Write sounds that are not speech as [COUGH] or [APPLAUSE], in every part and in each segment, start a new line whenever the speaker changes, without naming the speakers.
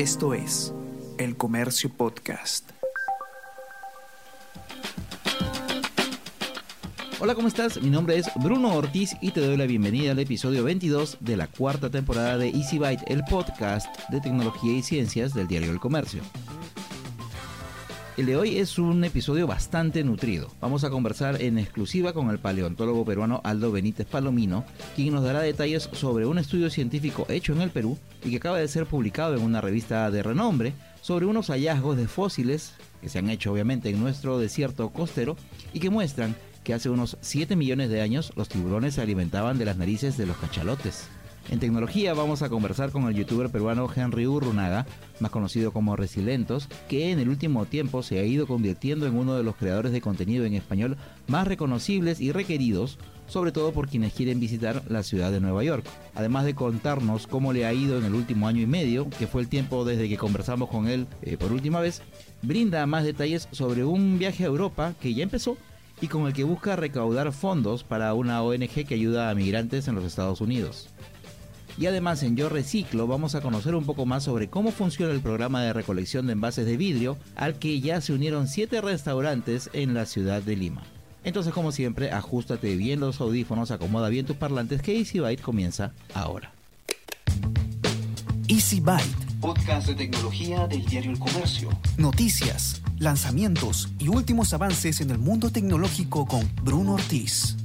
Esto es El Comercio Podcast.
Hola, ¿cómo estás? Mi nombre es Bruno Ortiz y te doy la bienvenida al episodio 22 de la cuarta temporada de Easy Byte, el podcast de tecnología y ciencias del diario El Comercio. El de hoy es un episodio bastante nutrido. Vamos a conversar en exclusiva con el paleontólogo peruano Aldo Benítez Palomino, quien nos dará detalles sobre un estudio científico hecho en el Perú y que acaba de ser publicado en una revista de renombre sobre unos hallazgos de fósiles que se han hecho obviamente en nuestro desierto costero y que muestran que hace unos 7 millones de años los tiburones se alimentaban de las narices de los cachalotes. En tecnología vamos a conversar con el youtuber peruano Henry Urrunaga, más conocido como Resilentos, que en el último tiempo se ha ido convirtiendo en uno de los creadores de contenido en español más reconocibles y requeridos, sobre todo por quienes quieren visitar la ciudad de Nueva York. Además de contarnos cómo le ha ido en el último año y medio, que fue el tiempo desde que conversamos con él eh, por última vez, brinda más detalles sobre un viaje a Europa que ya empezó y con el que busca recaudar fondos para una ONG que ayuda a migrantes en los Estados Unidos. Y además en Yo Reciclo vamos a conocer un poco más sobre cómo funciona el programa de recolección de envases de vidrio al que ya se unieron 7 restaurantes en la ciudad de Lima. Entonces como siempre, ajustate bien los audífonos, acomoda bien tus parlantes que Easy Byte comienza ahora.
Easy Byte. Podcast de tecnología del diario El Comercio. Noticias, lanzamientos y últimos avances en el mundo tecnológico con Bruno Ortiz.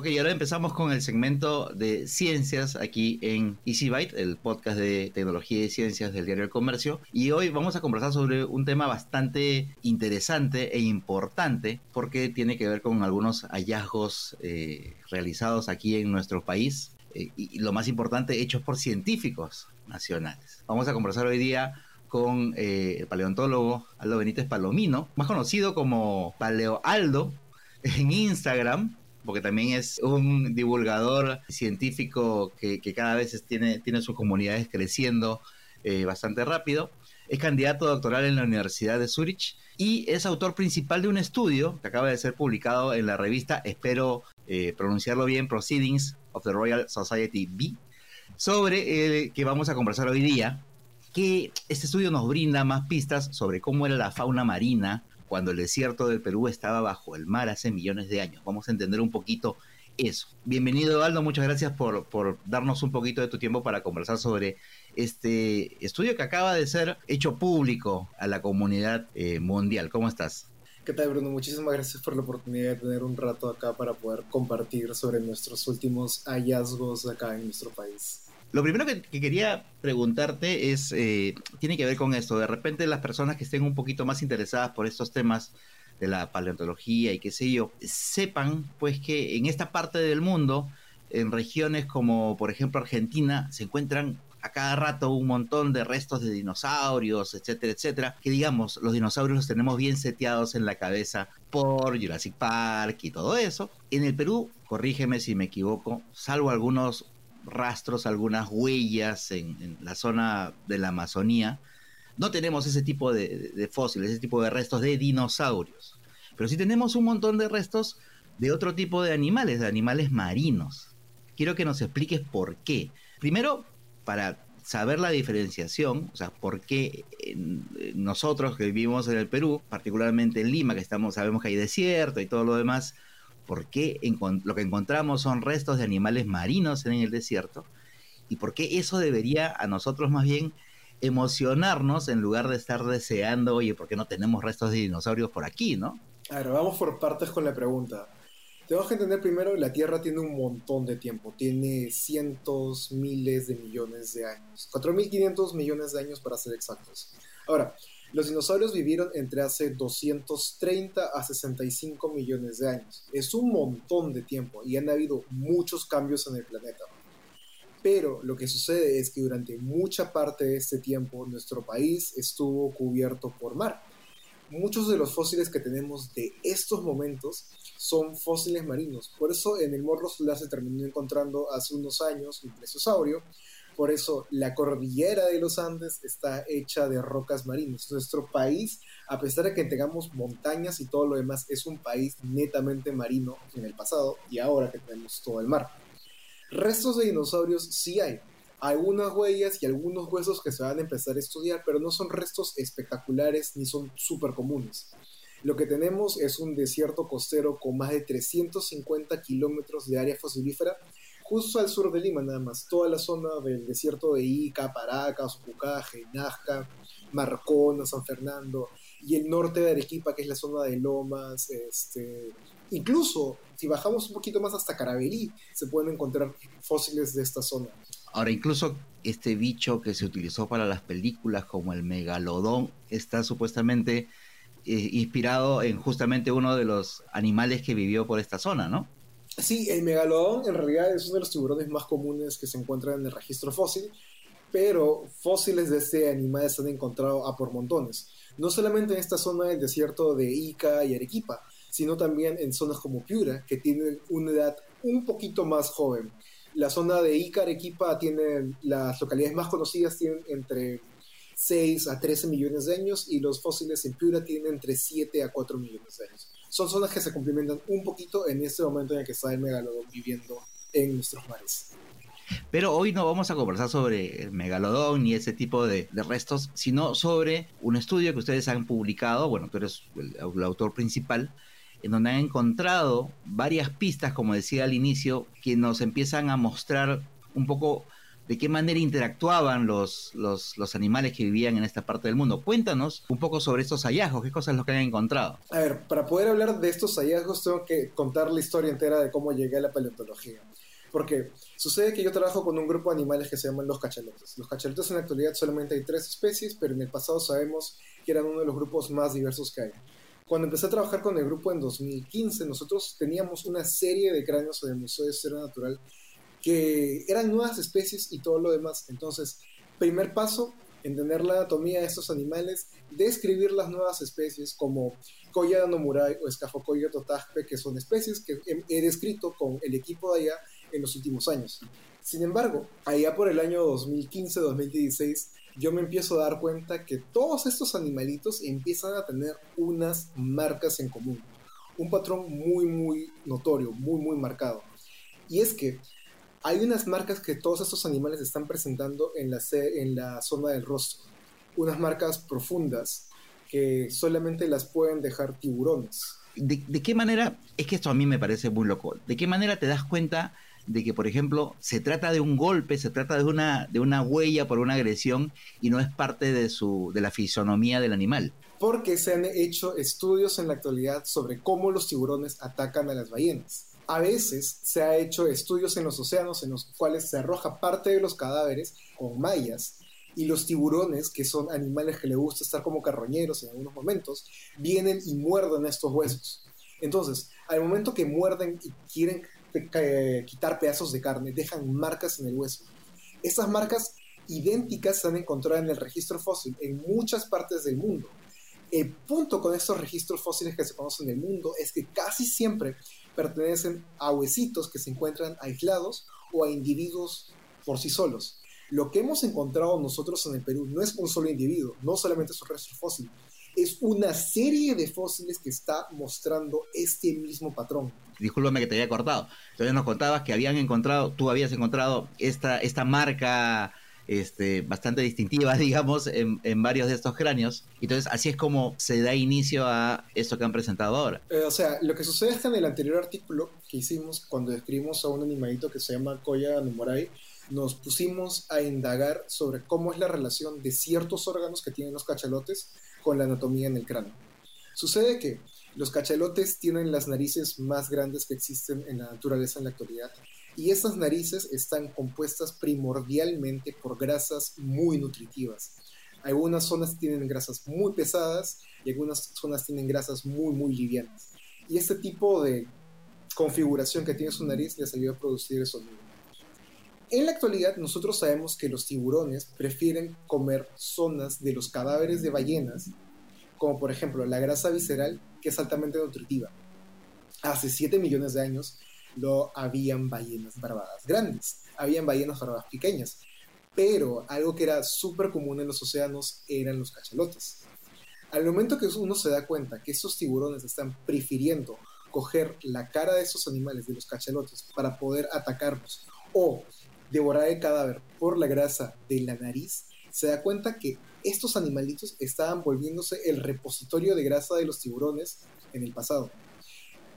Ok, y ahora empezamos con el segmento de ciencias aquí en Easy Byte, el podcast de tecnología y ciencias del diario El Comercio. Y hoy vamos a conversar sobre un tema bastante interesante e importante porque tiene que ver con algunos hallazgos eh, realizados aquí en nuestro país eh, y, lo más importante, hechos por científicos nacionales. Vamos a conversar hoy día con eh, el paleontólogo Aldo Benítez Palomino, más conocido como Paleo Aldo en Instagram porque también es un divulgador científico que, cada vez tiene, tiene sus comunidades creciendo eh, bastante rápido. Es candidato doctoral en la Universidad de Zurich y es autor principal de un estudio que acaba de ser publicado en la revista, espero eh, pronunciarlo bien, Proceedings of the Royal Society B, sobre el que vamos a conversar hoy día, que este estudio nos brinda más pistas sobre cómo era la fauna marina cuando el desierto del Perú estaba bajo el mar hace millones de años. Vamos a entender un poquito eso. Bienvenido Aldo, muchas gracias por, por darnos un poquito de tu tiempo para conversar sobre este estudio que acaba de ser hecho público a la comunidad eh, mundial. ¿Cómo estás?
¿Qué tal Bruno? Muchísimas gracias por la oportunidad de tener un rato acá para poder compartir sobre nuestros últimos hallazgos acá en nuestro país.
Lo primero que, quería preguntarte es, eh, tiene que ver con esto. De repente las personas que estén un poquito más interesadas por estos temas de la paleontología y qué sé yo, sepan pues que en esta parte del mundo, en regiones como por ejemplo Argentina, se encuentran a cada rato un montón de restos de dinosaurios, etcétera, etcétera, que digamos, los dinosaurios los tenemos bien seteados en la cabeza por Jurassic Park y todo eso. En el Perú, corrígeme si me equivoco, salvo algunos rastros, algunas huellas en, la zona de la Amazonía, no tenemos ese tipo de, fósiles, ese tipo de restos de dinosaurios. Pero sí tenemos un montón de restos de otro tipo de animales, de animales marinos. Quiero que nos expliques por qué. Primero, para saber la diferenciación, o sea, por qué nosotros que vivimos en el Perú, particularmente en Lima, que estamos, sabemos que hay desierto y todo lo demás, por qué lo que encontramos son restos de animales marinos en el desierto y por qué eso debería a nosotros más bien emocionarnos en lugar de estar deseando, oye, ¿por qué no tenemos restos de dinosaurios por aquí, no?
Ver, vamos por partes con la pregunta. Tenemos que entender primero que la Tierra tiene un montón de tiempo, tiene cientos, miles de millones de años, 4.500 millones de años para ser exactos. Ahora, los dinosaurios vivieron entre hace 230 a 65 millones de años. Es un montón de tiempo y han habido muchos cambios en el planeta. Pero lo que sucede es que durante mucha parte de este tiempo nuestro país estuvo cubierto por mar. Muchos de los fósiles que tenemos de estos momentos son fósiles marinos. Por eso en el Morro Solar se terminó encontrando hace unos años un plesiosaurio por eso la cordillera de los Andes está hecha de rocas marinas. Nuestro país, a pesar de que tengamos montañas y todo lo demás, es un país netamente marino en el pasado y ahora que tenemos todo el mar. Restos de dinosaurios sí hay. algunas huellas y algunos huesos que se van a empezar a estudiar, pero no son restos espectaculares ni son súper comunes. Lo que tenemos es un desierto costero con más de 350 kilómetros de área fosilífera, justo al sur de Lima nada más. Toda la zona del desierto de Ica, Paracas, Pucaje, Nazca, Marcona, San Fernando, y el norte de Arequipa, que es la zona de Lomas, este, incluso si bajamos un poquito más hasta Carabelí, se pueden encontrar fósiles de esta zona.
Ahora, incluso este bicho que se utilizó para las películas como el megalodón está supuestamente eh, inspirado en justamente uno de los animales que vivió por esta zona, ¿no?
Sí, el megalodón en realidad es uno de los tiburones más comunes que se encuentran en el registro fósil, pero fósiles de este animal se han encontrado a por montones. No solamente en esta zona del desierto de Ica y Arequipa, sino también en zonas como Piura, que tienen una edad un poquito más joven. La zona de Ica, Arequipa, tiene las localidades más conocidas tienen entre 6 a 13 millones de años y los fósiles en Piura tienen entre 7 a 4 millones de años. Son zonas que se complementan un poquito en este momento en el que está el megalodón viviendo en nuestros mares.
Pero hoy no vamos a conversar sobre el megalodón ni ese tipo de, restos, sino sobre un estudio que ustedes han publicado, bueno, tú eres el autor principal, en donde han encontrado varias pistas, como decía al inicio, que nos empiezan a mostrar un poco de qué manera interactuaban los, los, animales que vivían en esta parte del mundo. Cuéntanos un poco sobre estos hallazgos, qué cosas es lo que han encontrado.
A ver, para poder hablar de estos hallazgos tengo que contar la historia entera de cómo llegué a la paleontología. Porque sucede que yo trabajo con un grupo de animales que se llaman los cachalotes. Los cachalotes en la actualidad solamente hay tres especies, pero en el pasado sabemos que eran uno de los grupos más diversos que hay. Cuando empecé a trabajar con el grupo en 2015, nosotros teníamos una serie de cráneos el Museo de Historia Natural que eran nuevas especies y todo lo demás. Entonces, primer paso, entender la anatomía de estos animales, describir las nuevas especies como Koya nomurai o Escafocoya totajpe, que son especies que he descrito con el equipo de allá en los últimos años. Sin embargo, allá por el año 2015-2016, yo me empiezo a dar cuenta que todos estos animalitos empiezan a tener unas marcas en común. Un patrón muy, muy notorio, muy, muy marcado. Y es que hay unas marcas que todos estos animales están presentando en la, en la zona del rostro. Unas marcas profundas que solamente las pueden dejar tiburones.
¿De, ¿De, qué manera? Es que esto a mí me parece muy loco. ¿De qué manera te das cuenta de que, por ejemplo, se trata de un golpe, se trata de una, de una huella por una agresión y no es parte de, su, de la fisonomía del animal.
Porque se han hecho estudios en la actualidad sobre cómo los tiburones atacan a las ballenas. A veces se ha hecho estudios en los océanos en los cuales se arroja parte de los cadáveres con mallas y los tiburones, que son animales que les gusta estar como carroñeros en algunos momentos, vienen y muerden estos huesos. Entonces, al momento que muerden y quieren quitar pedazos de carne, dejan marcas en el hueso. Estas marcas idénticas se han encontrado en el registro fósil en muchas partes del mundo. El punto con estos registros fósiles que se conocen en el mundo es que casi siempre pertenecen a huesitos que se encuentran aislados o a individuos por sí solos. Lo que hemos encontrado nosotros en el Perú no es un solo individuo, no solamente es un registro fósil, es una serie de fósiles que está mostrando este mismo patrón
discúlpame que te haya cortado. Entonces nos contabas que habían encontrado, tú habías encontrado esta, esta marca este, bastante distintiva, [LAUGHS] digamos, en, varios de estos cráneos. Entonces, así es como se da inicio a esto que han presentado ahora.
Eh, o sea, lo que sucede es que en el anterior artículo que hicimos, cuando describimos a un animalito que se llama Koya Numorai, nos pusimos a indagar sobre cómo es la relación de ciertos órganos que tienen los cachalotes con la anatomía en el cráneo. Sucede que los cachalotes tienen las narices más grandes que existen en la naturaleza en la actualidad y estas narices están compuestas primordialmente por grasas muy nutritivas. Algunas zonas tienen grasas muy pesadas y algunas zonas tienen grasas muy, muy livianas. Y este tipo de configuración que tiene su nariz les ayuda a producir eso mismo. En la actualidad nosotros sabemos que los tiburones prefieren comer zonas de los cadáveres de ballenas como por ejemplo la grasa visceral, que es altamente nutritiva. Hace 7 millones de años no habían ballenas barbadas grandes, habían ballenas barbadas pequeñas, pero algo que era súper común en los océanos eran los cachalotes. Al momento que uno se da cuenta que estos tiburones están prefiriendo coger la cara de esos animales, de los cachalotes, para poder atacarlos, o devorar el cadáver por la grasa de la nariz, se da cuenta que estos animalitos estaban volviéndose el repositorio de grasa de los tiburones en el pasado.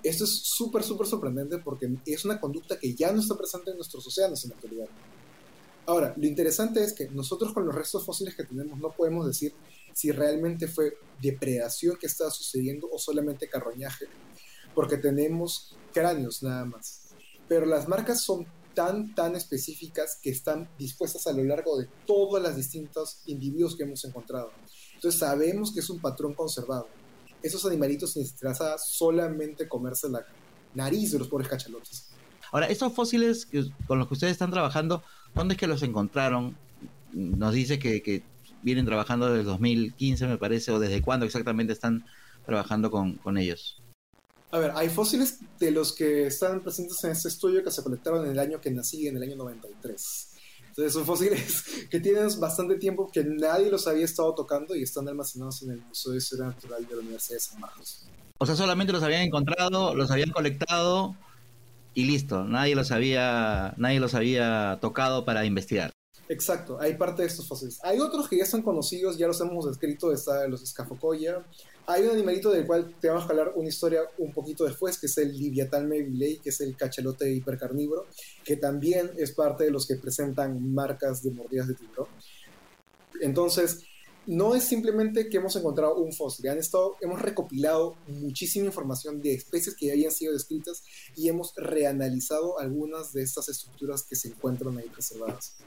Esto es súper, súper sorprendente porque es una conducta que ya no está presente en nuestros océanos en la actualidad. Ahora, lo interesante es que nosotros con los restos fósiles que tenemos no podemos decir si realmente fue depredación que estaba sucediendo o solamente carroñaje, porque tenemos cráneos nada más. Pero las marcas son tan, tan específicas que están dispuestas a lo largo de todos los distintos individuos que hemos encontrado. Entonces sabemos que es un patrón conservado. Esos animalitos necesitan solamente comerse la nariz de los pobres cachalotes.
Ahora, estos fósiles con los que ustedes están trabajando, ¿dónde es que los encontraron? Nos dice que, que vienen trabajando desde el 2015, me parece, o desde cuándo exactamente están trabajando con, con ellos.
A ver, hay fósiles de los que están presentes en este estudio que se colectaron en el año que nací, en el año 93. Entonces son fósiles [LAUGHS] que tienen bastante tiempo que nadie los había estado tocando y están almacenados en el Museo de Historia Natural de la Universidad de San Marcos.
O sea, solamente los habían encontrado, los habían colectado y listo. Nadie los había, nadie los había tocado para investigar.
Exacto, hay parte de estos fósiles. Hay otros que ya son conocidos, ya los hemos descrito, está los Scafocoya. Hay un animalito del cual te vamos a hablar una historia un poquito después, que es el Liviatán Mevilei, que es el cachalote hipercarnívoro, que también es parte de los que presentan marcas de mordidas de tiburón. Entonces, no es simplemente que hemos encontrado un fósil, han estado, hemos recopilado muchísima información de especies que ya habían sido descritas y hemos reanalizado algunas de estas estructuras que se encuentran ahí preservadas.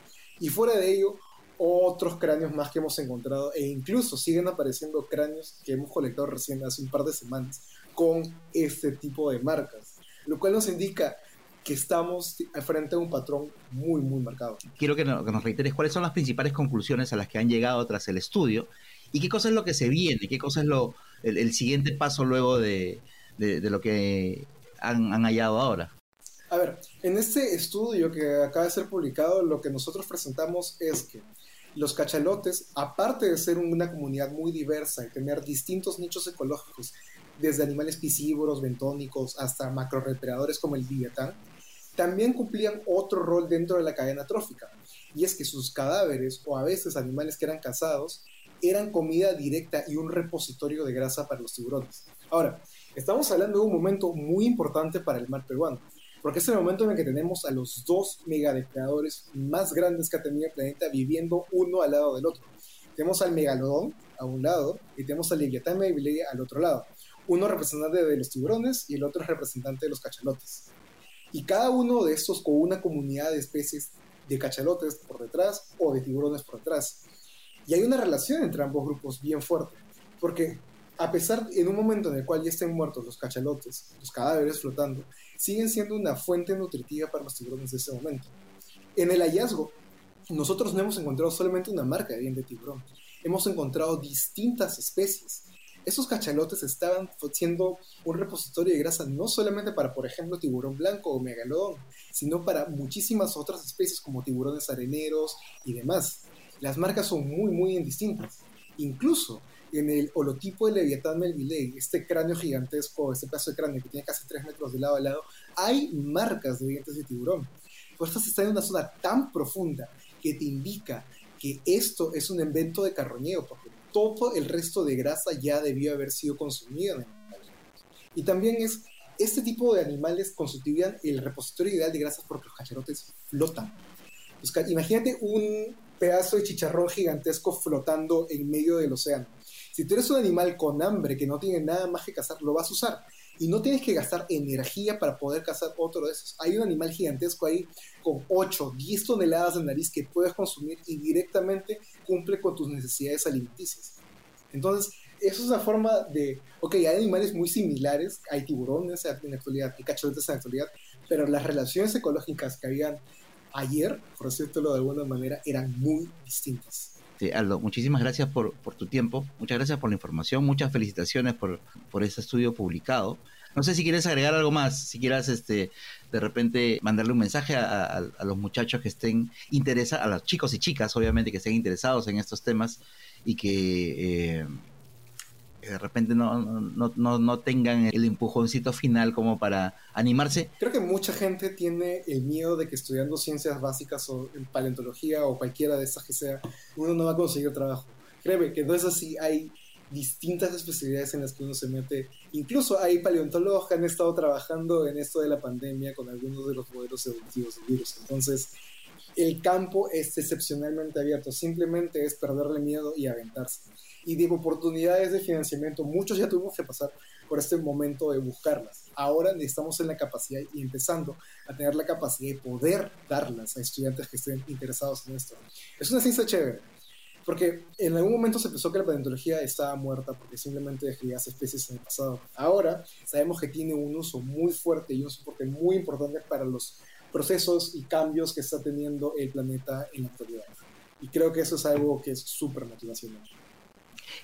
Y fuera de ello, otros cráneos más que hemos encontrado e incluso siguen apareciendo cráneos que hemos colectado recién hace un par de semanas con este tipo de marcas, lo cual nos indica que estamos frente a un patrón muy, muy marcado.
Quiero que nos, reiteres cuáles son las principales conclusiones a las que han llegado tras el estudio y qué cosa es lo que se viene, qué cosa es lo, el, siguiente paso luego de, lo que han hallado ahora.
A ver, en este estudio que acaba de ser publicado, lo que nosotros presentamos es que los cachalotes, aparte de ser una comunidad muy diversa y tener distintos nichos ecológicos, desde animales piscívoros, bentónicos, hasta macrorepredadores como el leviatán, también cumplían otro rol dentro de la cadena trófica, y es que sus cadáveres, o a veces animales que eran cazados, eran comida directa y un repositorio de grasa para los tiburones. Ahora, estamos hablando de un momento muy importante para el mar peruano, porque es el momento en el que tenemos a los dos megadepredadores más grandes que ha tenido el planeta viviendo uno al lado del otro. Tenemos al megalodón a un lado y tenemos al leviatán megalodón al otro lado. Uno representante de los tiburones y el otro representante de los cachalotes. Y cada uno de estos con una comunidad de especies de cachalotes por detrás o de tiburones por detrás. Y hay una relación entre ambos grupos bien fuerte, porque a pesar en un momento en el cual ya estén muertos los cachalotes, los cadáveres flotando, siguen siendo una fuente nutritiva para los tiburones de ese momento. En el hallazgo, nosotros no hemos encontrado solamente una marca de diente de tiburón, hemos encontrado distintas especies. Esos cachalotes estaban siendo un repositorio de grasa no solamente para, por ejemplo, tiburón blanco o megalodón, sino para muchísimas otras especies como tiburones areneros y demás. Las marcas son muy, muy indistintas. Incluso en el holotipo de Leviatán Melville, este cráneo gigantesco, este pedazo de cráneo que tiene casi 3 metros de lado a lado, hay marcas de dientes de tiburón. Pues esto está en una zona tan profunda que te indica que esto es un invento de carroñeo, porque todo el resto de grasa ya debió haber sido consumido Y también es, este tipo de animales constituían el repositorio ideal de grasas porque los cacherotes flotan. imagínate un pedazo de chicharrón gigantesco flotando en medio del océano. Si tú eres un animal con hambre que no tiene nada más que cazar, lo vas a usar. Y no tienes que gastar energía para poder cazar otro de esos. Hay un animal gigantesco ahí con 8, 10 toneladas de nariz que puedes consumir y directamente cumple con tus necesidades alimenticias. Entonces, eso es una forma de, ok, hay animales muy similares, hay tiburones en la actualidad, hay cachorritos en la actualidad, pero las relaciones ecológicas que habían ayer, por decirlo de alguna manera, eran muy distintas.
Este, Aldo, muchísimas gracias por, tu tiempo, muchas gracias por la información, muchas felicitaciones por, por ese estudio publicado. No sé si quieres agregar algo más, si quieras este, de repente mandarle un mensaje a, los muchachos que estén interesados, a los chicos y chicas obviamente que estén interesados en estos temas y que eh, que de repente no, no, no, no tengan el empujoncito final como para animarse.
Creo que mucha gente tiene el miedo de que estudiando ciencias básicas o paleontología o cualquiera de estas que sea, uno no va a conseguir trabajo. Créeme que no es así, hay distintas especialidades en las que uno se mete. Incluso hay paleontólogos que han estado trabajando en esto de la pandemia con algunos de los modelos evolutivos del virus. Entonces, el campo es excepcionalmente abierto, simplemente es perderle miedo y aventarse. Y de oportunidades de financiamiento, muchos ya tuvimos que pasar por este momento de buscarlas. Ahora estamos en la capacidad y empezando a tener la capacidad de poder darlas a estudiantes que estén interesados en esto. Es una ciencia chévere, porque en algún momento se pensó que la paleontología estaba muerta porque simplemente describías especies en el pasado. Ahora sabemos que tiene un uso muy fuerte y un soporte muy importante para los procesos y cambios que está teniendo el planeta en la actualidad. Y creo que eso es algo que es súper motivacional.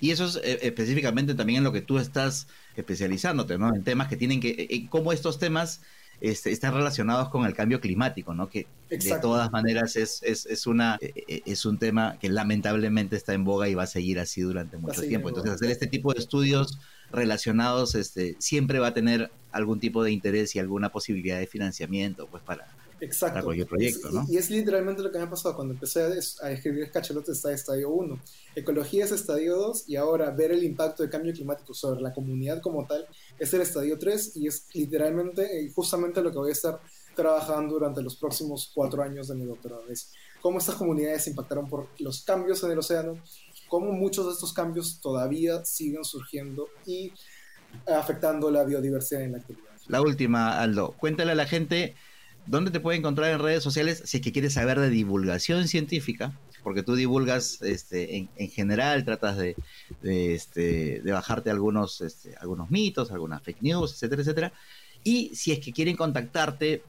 Y eso es eh, específicamente también en lo que tú estás especializándote, ¿no? En temas que tienen que, eh, eh, cómo estos temas este, están relacionados con el cambio climático, ¿no? Que de todas maneras es, es, es, una, es un tema que lamentablemente está en boga y va a seguir así durante mucho tiempo. Entonces, hacer este tipo de estudios relacionados este, siempre va a tener algún tipo de interés y alguna posibilidad de financiamiento, pues, para,
Exacto. proyecto, y, es literalmente lo que me ha pasado cuando empecé a, escribir Cachelotes está estadio 1. Ecología es estadio 2 y ahora ver el impacto del cambio climático sobre la comunidad como tal es el estadio 3 y es literalmente eh, justamente lo que voy a estar trabajando durante los próximos cuatro años de mi doctorado. Es cómo estas comunidades impactaron por los cambios en el océano, cómo muchos de estos cambios todavía siguen surgiendo y afectando la biodiversidad en la actividad.
La última, Aldo. Cuéntale a la gente ¿Dónde te puede encontrar en redes sociales si es que quieres saber de divulgación científica? Porque tú divulgas este, en, general, tratas de, este, de bajarte algunos, este, algunos mitos, algunas fake news, etcétera, etcétera. Y si es que quieren contactarte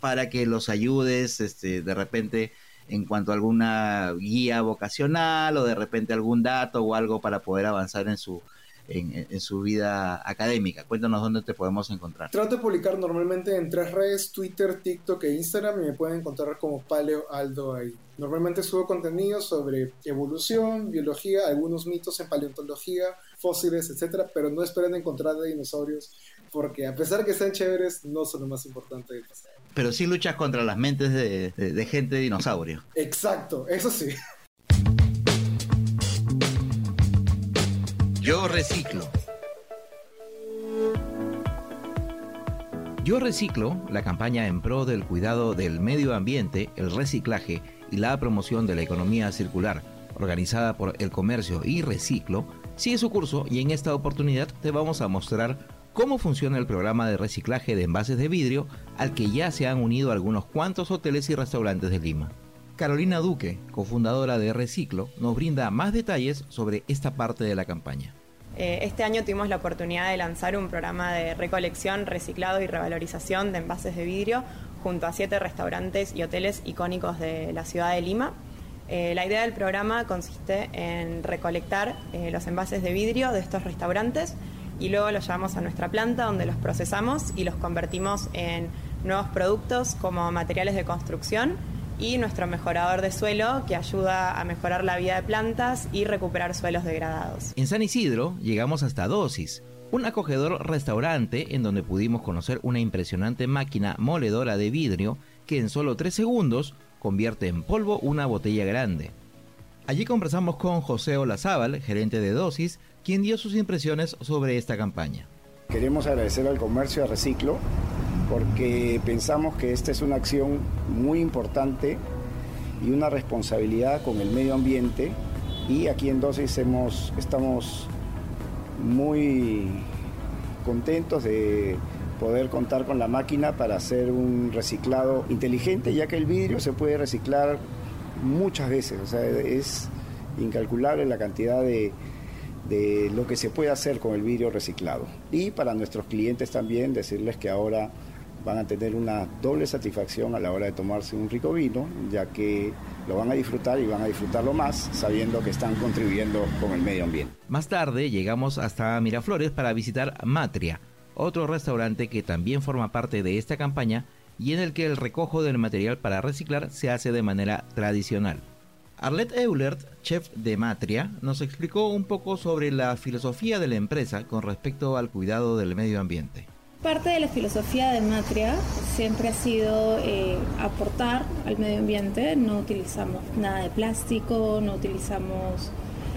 para que los ayudes este, de repente en cuanto a alguna guía vocacional o de repente algún dato o algo para poder avanzar en su, en, su vida académica. Cuéntanos dónde te podemos encontrar.
Trato de publicar normalmente en tres redes, Twitter, TikTok e Instagram y me pueden encontrar como Paleo Aldo ahí. Normalmente subo contenido sobre evolución, biología, algunos mitos en paleontología, fósiles, etcétera, pero no esperen encontrar de dinosaurios porque a pesar de que sean chéveres, no son lo más importante del pasado.
Pero sí luchas contra las mentes de, de gente de dinosaurio.
Exacto, eso sí. [LAUGHS]
Yo reciclo. Yo reciclo, la campaña en pro del cuidado del medio ambiente, el reciclaje y la promoción de la economía circular, organizada por El Comercio y Reciclo, sigue su curso y en esta oportunidad te vamos a mostrar cómo funciona el programa de reciclaje de envases de vidrio al que ya se han unido algunos cuantos hoteles y restaurantes de Lima. Carolina Duque, cofundadora de Reciclo, nos brinda más detalles sobre esta parte de la campaña.
Eh, este año tuvimos la oportunidad de lanzar un programa de recolección, reciclado y revalorización de envases de vidrio junto a siete restaurantes y hoteles icónicos de la ciudad de Lima. Eh, la idea del programa consiste en recolectar eh, los envases de vidrio de estos restaurantes y luego los llevamos a nuestra planta donde los procesamos y los convertimos en nuevos productos como materiales de construcción y nuestro mejorador de suelo que ayuda a mejorar la vida de plantas y recuperar suelos degradados.
En San Isidro llegamos hasta Dosis, un acogedor restaurante en donde pudimos conocer una impresionante máquina moledora de vidrio que en solo tres segundos convierte en polvo una botella grande. Allí conversamos con José Olazábal, gerente de Dosis, quien dio sus impresiones sobre esta campaña.
Queremos agradecer al comercio a Reciclo porque pensamos que esta es una acción muy importante y una responsabilidad con el medio ambiente y aquí en Dosis hemos, estamos muy contentos de poder contar con la máquina para hacer un reciclado inteligente, ya que el vidrio se puede reciclar muchas veces, o sea, es incalculable la cantidad de, de lo que se puede hacer con el vidrio reciclado. Y para nuestros clientes también decirles que ahora van a tener una doble satisfacción a la hora de tomarse un rico vino, ya que lo van a disfrutar y van a disfrutarlo más sabiendo que están contribuyendo con el medio ambiente.
Más tarde llegamos hasta Miraflores para visitar Matria, otro restaurante que también forma parte de esta campaña y en el que el recojo del material para reciclar se hace de manera tradicional. Arlette Eulert, chef de Matria, nos explicó un poco sobre la filosofía de la empresa con respecto al cuidado del medio ambiente.
Parte de la filosofía de Matria siempre ha sido eh, aportar al medio ambiente, no utilizamos nada de plástico, no utilizamos,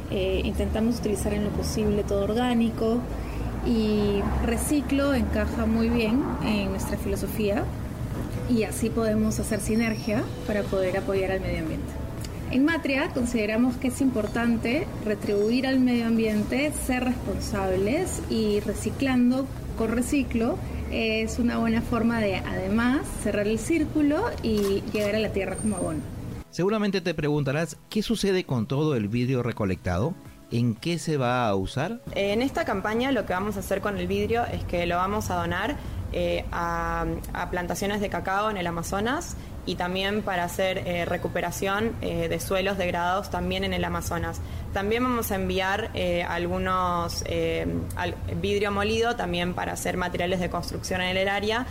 eh, intentamos utilizar en lo posible todo orgánico y reciclo encaja muy bien en nuestra filosofía y así podemos hacer sinergia para poder apoyar al medio ambiente. En Matria consideramos que es importante retribuir al medio ambiente, ser responsables y reciclando con reciclo es una buena forma de además cerrar el círculo y llegar a la tierra como abono.
Seguramente te preguntarás qué sucede con todo el vidrio recolectado. ¿En qué se va a usar?
En esta campaña lo que vamos a hacer con el vidrio es que lo vamos a donar eh, a, plantaciones de cacao en el Amazonas y también para hacer eh, recuperación eh, de suelos degradados también en el Amazonas. También vamos a enviar algunos vidrio molido también para hacer materiales de construcción en el área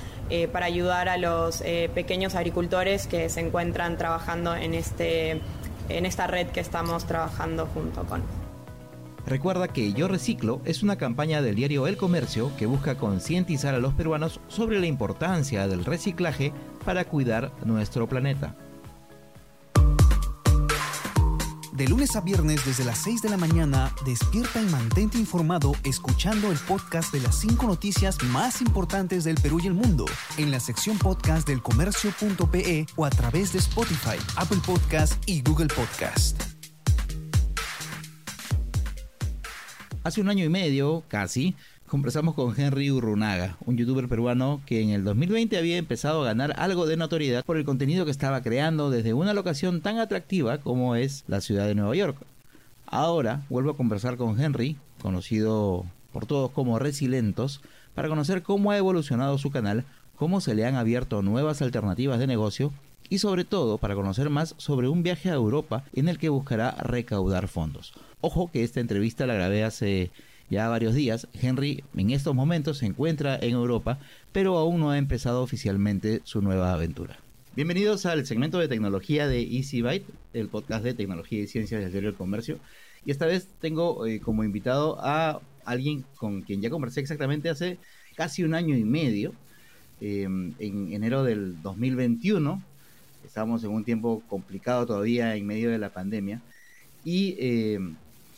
para ayudar a los pequeños agricultores que se encuentran trabajando en, este, en esta red que estamos trabajando junto con.
Recuerda que Yo Reciclo es una campaña del diario El Comercio que busca concientizar a los peruanos sobre la importancia del reciclaje para cuidar nuestro planeta.
De lunes a viernes desde las 6 de la mañana, despierta y mantente informado escuchando el podcast de las 5 noticias más importantes del Perú y el mundo en la sección podcast del comercio.pe o a través de Spotify, Apple Podcast y Google Podcast.
Hace un año y medio, casi, conversamos con Henry Urrunaga, un youtuber peruano que en el 2020 había empezado a ganar algo de notoriedad por el contenido que estaba creando desde una locación tan atractiva como es la ciudad de Nueva York. Ahora vuelvo a conversar con Henry, conocido por todos como Resilentos, para conocer cómo ha evolucionado su canal, cómo se le han abierto nuevas alternativas de negocio y sobre todo para conocer más sobre un viaje a Europa en el que buscará recaudar fondos. Ojo que esta entrevista la grabé hace ya varios días. Henry en estos momentos se encuentra en Europa, pero aún no ha empezado oficialmente su nueva aventura. Bienvenidos al segmento de tecnología de Easy Byte, el podcast de tecnología y ciencias del diario del comercio. Y esta vez tengo eh, como invitado a alguien con quien ya conversé exactamente hace casi un año y medio, eh, en enero del 2021. Estábamos en un tiempo complicado todavía en medio de la pandemia. Y eh,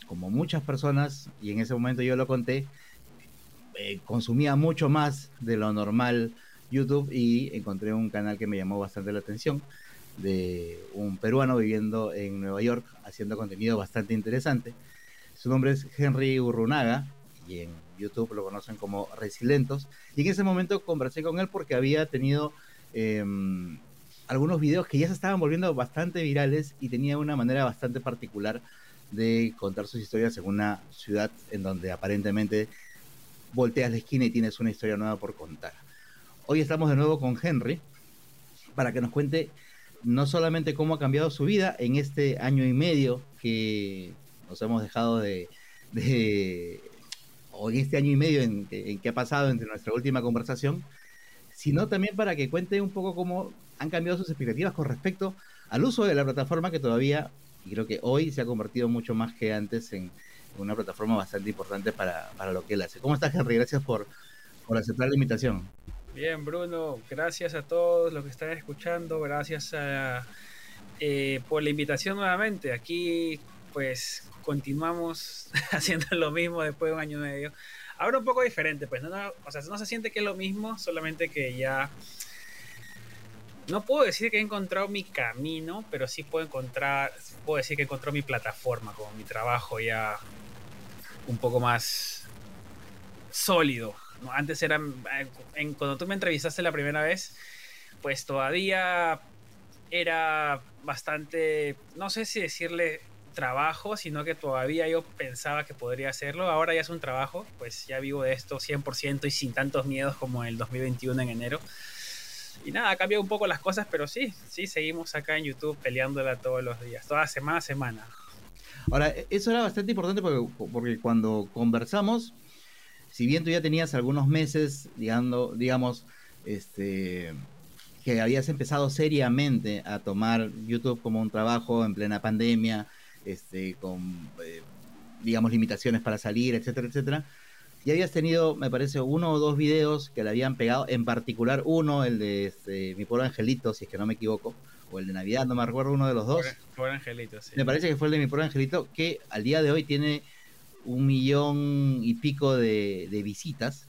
como muchas personas, y en ese momento yo lo conté, eh, consumía mucho más de lo normal YouTube y encontré un canal que me llamó bastante la atención de un peruano viviendo en Nueva York haciendo contenido bastante interesante. Su nombre es Henry Urrunaga y en YouTube lo conocen como Resilentos. Y en ese momento conversé con él porque había tenido em, algunos videos que ya se estaban volviendo bastante virales y tenía una manera bastante particular de contar sus historias en una ciudad en donde aparentemente volteas la esquina y tienes una historia nueva por contar. Hoy estamos de nuevo con Henry para que nos cuente no solamente cómo ha cambiado su vida en este año y medio que nos hemos dejado de, o en este año y medio en, en que ha pasado entre nuestra última conversación, sino también para que cuente un poco cómo han cambiado sus expectativas con respecto al uso de la plataforma que todavía y creo que hoy se ha convertido mucho más que antes en una plataforma bastante importante para, lo que él hace. ¿Cómo estás, Henry? Gracias por, aceptar la invitación.
Bien, Bruno, gracias a todos los que están escuchando, gracias eh, por la invitación nuevamente. Aquí, pues, continuamos [LAUGHS] haciendo lo mismo después de un año y medio. Ahora un poco diferente, pues, no, o sea, no se siente que es lo mismo, solamente que ya no puedo decir que he encontrado mi camino, pero sí puedo encontrar, puedo decir que he encontrado mi plataforma, como mi trabajo ya un poco más sólido. Antes era, en, cuando tú me entrevistaste la primera vez, pues todavía era bastante, no sé si decirle trabajo, sino que todavía yo pensaba que podría hacerlo. Ahora ya es un trabajo, pues ya vivo de esto 100% y sin tantos miedos como el 2021 en enero. Y nada, ha cambiado un poco las cosas, pero sí, sí, seguimos acá en YouTube peleándola todos los días, toda semana a semana.
Ahora, eso era bastante importante porque, porque cuando conversamos, si bien tú ya tenías algunos meses, digamos, digamos este, que habías empezado seriamente a tomar YouTube como un trabajo en plena pandemia, este, con, eh, digamos, limitaciones para salir, etcétera, etcétera. Y habías tenido, me parece, uno o dos videos que le habían pegado, en particular uno, el de este, Mi Pobre Angelito, si es que no me equivoco, o el de Navidad, no me recuerdo uno de los dos.
Pobre Angelito, sí.
Me parece que fue el de Mi Pobre Angelito, que al día de hoy tiene un millón y pico de, de visitas.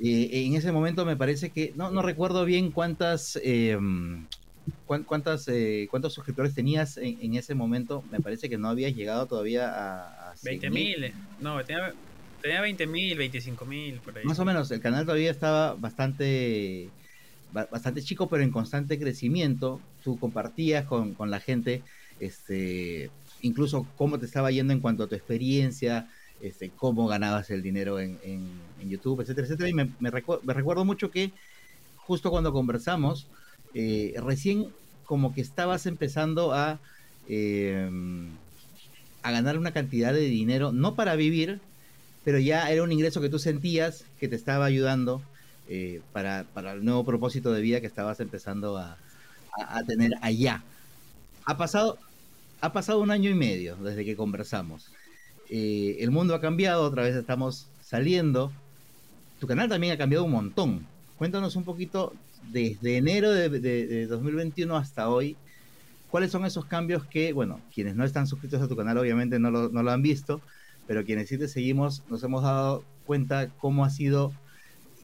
Eh, en ese momento me parece que, no, no recuerdo bien cuántas, eh, cuántas eh, cuántos suscriptores tenías en, ese momento. Me parece que no habías llegado todavía a... a
20 mil, no, tenía, tenía 20 mil, 25 mil, por ahí.
Más o menos, el canal todavía estaba bastante bastante chico, pero en constante crecimiento. Tú compartías con, con la gente, este, incluso cómo te estaba yendo en cuanto a tu experiencia, este, cómo ganabas el dinero en, YouTube, etcétera, etcétera. Y me, me, recuerdo mucho que justo cuando conversamos, eh, recién como que estabas empezando a, em, a ganar una cantidad de dinero, no para vivir, pero ya era un ingreso que tú sentías que te estaba ayudando eh, para, para, el nuevo propósito de vida que estabas empezando a, a, tener allá. Ha pasado, ha pasado un año y medio desde que conversamos. Eh, el mundo ha cambiado, otra vez estamos saliendo. Tu canal también ha cambiado un montón. Cuéntanos un poquito desde enero de, de, 2021 hasta hoy. ¿Cuáles son esos cambios que, bueno, quienes no están suscritos a tu canal obviamente no lo, no lo han visto, pero quienes sí te seguimos nos hemos dado cuenta cómo ha sido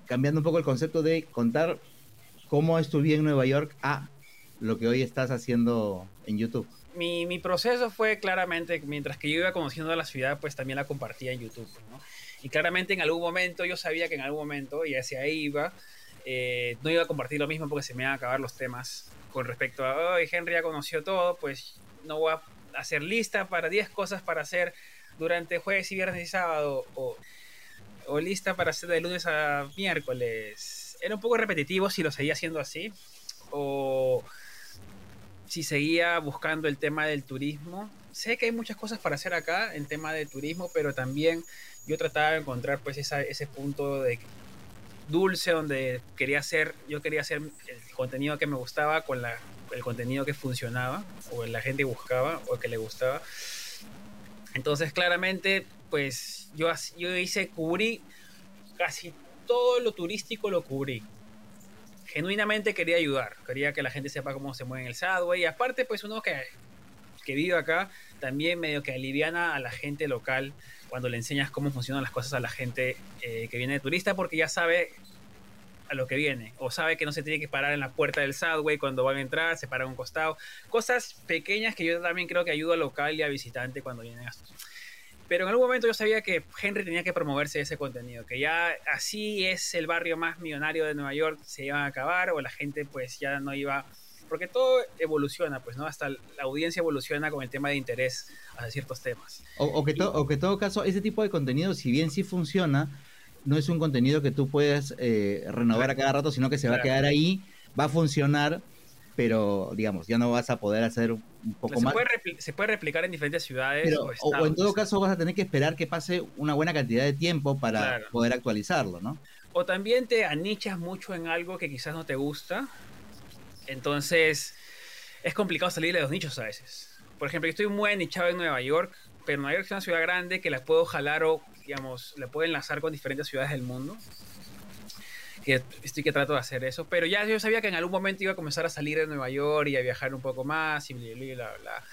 cambiando un poco el concepto de contar cómo es tu vida en Nueva York a lo que hoy estás haciendo en YouTube
mi, mi, proceso fue claramente, mientras que yo iba conociendo la ciudad, pues también la compartía en YouTube, ¿no? Y claramente en algún momento, yo sabía que en algún momento, y hacia ahí iba, eh, no iba a compartir lo mismo porque se me iban a acabar los temas con respecto a, hoy Henry ya conoció todo, pues no voy a hacer lista para 10 cosas para hacer durante jueves y viernes y sábado, o, lista para hacer de lunes a miércoles. Era un poco repetitivo si lo seguía haciendo así, o si seguía buscando el tema del turismo. Sé que hay muchas cosas para hacer acá en tema de turismo, pero también yo trataba de encontrar pues ese punto de dulce donde quería hacer, yo quería hacer el contenido que me gustaba con la, el contenido que funcionaba o la gente buscaba o que le gustaba. Entonces claramente pues yo, yo hice, cubrí casi todo lo turístico lo cubrí genuinamente quería ayudar, quería que la gente sepa cómo se mueve en el Subway. Y aparte, pues uno que, que vive acá también medio que aliviana a la gente local cuando le enseñas cómo funcionan las cosas a la gente eh, que viene de turista porque ya sabe a lo que viene o sabe que no se tiene que parar en la puerta del Subway cuando van a entrar, se para a un costado. Cosas pequeñas que yo también creo que ayuda al local y a visitante cuando vienen a pero en algún momento yo sabía que Henry tenía que promoverse ese contenido, que ya así es el barrio más millonario de Nueva York, se iba a acabar o la gente pues ya no iba, porque todo evoluciona, pues, ¿no? Hasta la audiencia evoluciona con el tema de interés a ciertos temas.
O, que, o que en todo caso, ese tipo de contenido, si bien sí funciona, no es un contenido que tú puedes eh, renovar a cada rato, sino que se va a quedar ahí, va a funcionar, pero digamos, ya no vas a poder hacer un poco
se
más.
Puede se puede replicar en diferentes ciudades.
o, en todo caso vas a tener que esperar que pase una buena cantidad de tiempo para poder actualizarlo, ¿no?
O también te anichas mucho en algo que quizás no te gusta. Entonces es complicado salir de los nichos a veces. Por ejemplo, yo estoy muy anichado en Nueva York, pero Nueva York es una ciudad grande que la puedo jalar o, digamos, la puedo enlazar con diferentes ciudades del mundo que estoy que trato de hacer eso, pero ya yo sabía que en algún momento iba a comenzar a salir de Nueva York y a viajar un poco más y bla, bla,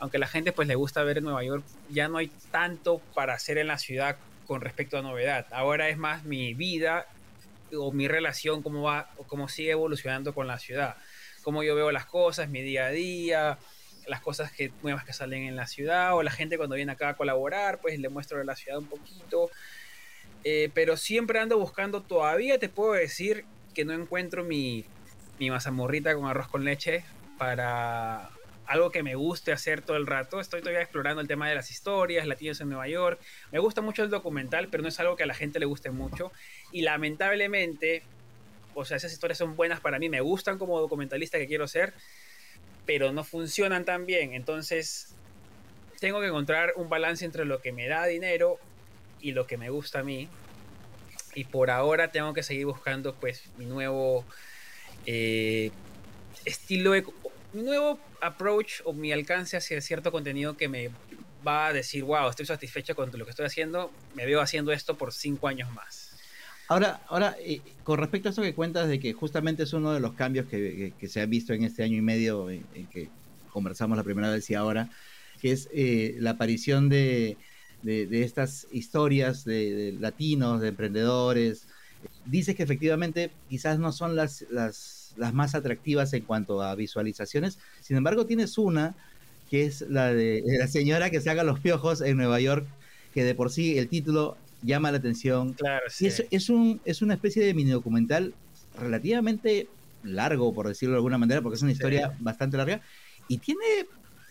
Aunque a la gente pues le gusta ver en Nueva York, ya no hay tanto para hacer en la ciudad con respecto a novedad. Ahora es más mi vida o mi relación, cómo va, o cómo sigue evolucionando con la ciudad. Cómo yo veo las cosas, mi día a día, las cosas que, nuevas que salen en la ciudad, o la gente cuando viene acá a colaborar, pues le muestro la ciudad un poquito. Eh, pero siempre ando buscando, todavía te puedo decir que no encuentro mi, mi mazamorrita con arroz con leche para algo que me guste hacer todo el rato. Estoy todavía explorando el tema de las historias, latinos en Nueva York. Me gusta mucho el documental, pero no es algo que a la gente le guste mucho. Y lamentablemente, o sea, esas historias son buenas para mí, me gustan como documentalista que quiero ser, pero no funcionan tan bien. Entonces, tengo que encontrar un balance entre lo que me da dinero y lo que me gusta a mí. Y por ahora tengo que seguir buscando pues mi nuevo eh, estilo, un nuevo approach o mi alcance hacia cierto contenido que me va a decir, wow, estoy satisfecho con lo que estoy haciendo, me veo haciendo esto por cinco años más.
Ahora, ahora eh, con respecto a eso que cuentas de que justamente es uno de los cambios que, se han visto en este año y medio en, que conversamos la primera vez y ahora, que es eh, la aparición de, de, estas historias de, latinos, de emprendedores. Dices que efectivamente quizás no son las, las, las más atractivas en cuanto a visualizaciones, sin embargo tienes una que es la de la señora que se haga los piojos en Nueva York, que de por sí el título llama la atención.
Claro, sí.
es, es, un, es una especie de mini documental relativamente largo, por decirlo de alguna manera, porque es una historia bastante larga, y tiene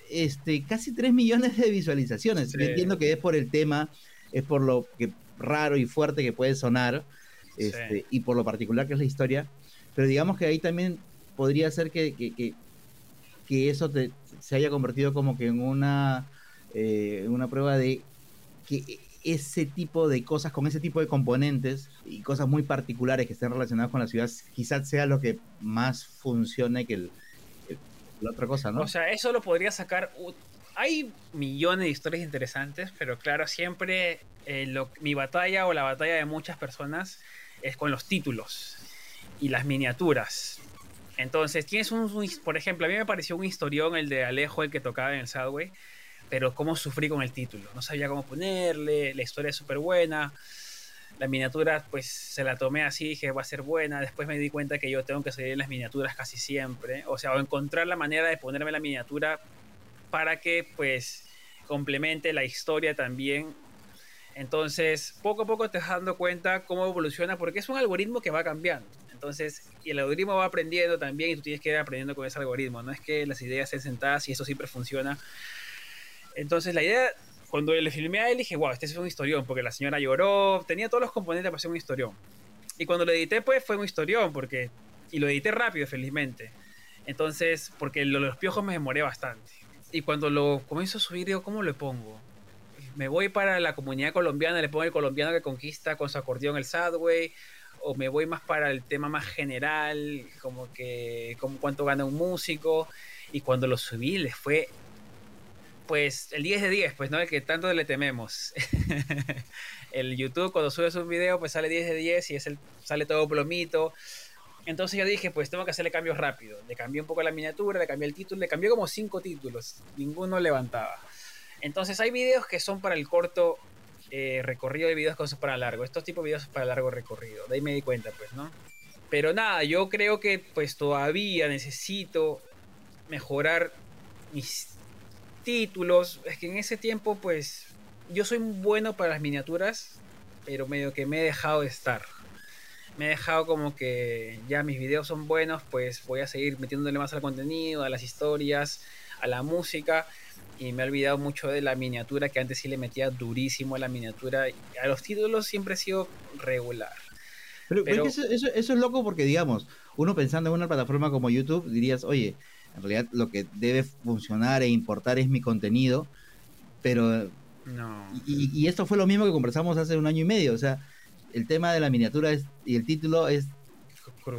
este, casi 3 millones de visualizaciones. entiendo que es por el tema, es por lo que raro y fuerte que puede sonar, este, y por lo particular que es la historia, pero digamos que ahí también podría ser que, que, que, eso se haya convertido como que en una, eh, una prueba de que ese tipo de cosas, con ese tipo de componentes y cosas muy particulares que estén relacionadas con la ciudad, quizás sea lo que más funcione que la otra cosa, ¿no?
O sea, eso lo podría sacar. Hay millones de historias interesantes, pero claro, siempre eh, mi batalla o la batalla de muchas personas es con los títulos y las miniaturas. Entonces, tienes un, por ejemplo, a mí me pareció un historión el de Alejo, el que tocaba en el Subway pero cómo sufrí con el título. No sabía cómo ponerle, la historia es súper buena. La miniatura, pues se la tomé así, dije va a ser buena. Después me di cuenta que yo tengo que salir en las miniaturas casi siempre. O sea, o encontrar la manera de ponerme la miniatura para que, pues, complemente la historia también. Entonces, poco a poco te vas dando cuenta cómo evoluciona, porque es un algoritmo que va cambiando. Entonces, y el algoritmo va aprendiendo también y tú tienes que ir aprendiendo con ese algoritmo. No es que las ideas estén sentadas y eso siempre funciona entonces la idea, cuando le filmé a él, dije, wow, este es un historión, porque la señora lloró, tenía todos los componentes para ser un historión. Y cuando lo edité, pues fue un historión, porque... Y lo edité rápido, felizmente. Entonces, porque lo, los piojos me demoré bastante. Y cuando lo comienzo a subir, digo, ¿cómo lo pongo? Me voy para la comunidad colombiana, le pongo el colombiano que conquista con su acordeón el Sadway, o me voy más para el tema más general, como que como cuánto gana un músico. Y cuando lo subí, les fue pues el 10 de 10, pues no el que tanto le tememos. [LAUGHS] el YouTube cuando subes un video pues sale 10 de 10 y es el, sale todo plomito. Entonces yo dije, pues tengo que hacerle cambios rápido. Le cambié un poco la miniatura, le cambié el título, le cambié como 5 títulos. Ninguno levantaba. Entonces hay videos que son para el corto eh, recorrido y videos que son para largo. Estos tipos de videos son para largo recorrido. De ahí me di cuenta, pues, ¿no? Pero nada, yo creo que pues todavía necesito mejorar mis títulos. Es que en ese tiempo, pues, yo soy bueno para las miniaturas, pero medio que me he dejado de estar. Me he dejado como que ya mis videos son buenos, pues voy a seguir metiéndole más al contenido, a las historias, a la música. Y me he olvidado mucho de la miniatura, que antes sí le metía durísimo a la miniatura. A los títulos siempre he sido regular.
Pero, eso, eso, es loco porque, digamos, uno pensando en una plataforma como YouTube, dirías, oye, en realidad lo que debe funcionar e importar es mi contenido, pero...
No.
Y, esto fue lo mismo que conversamos hace un año y medio, o sea, el tema de la miniatura y el título es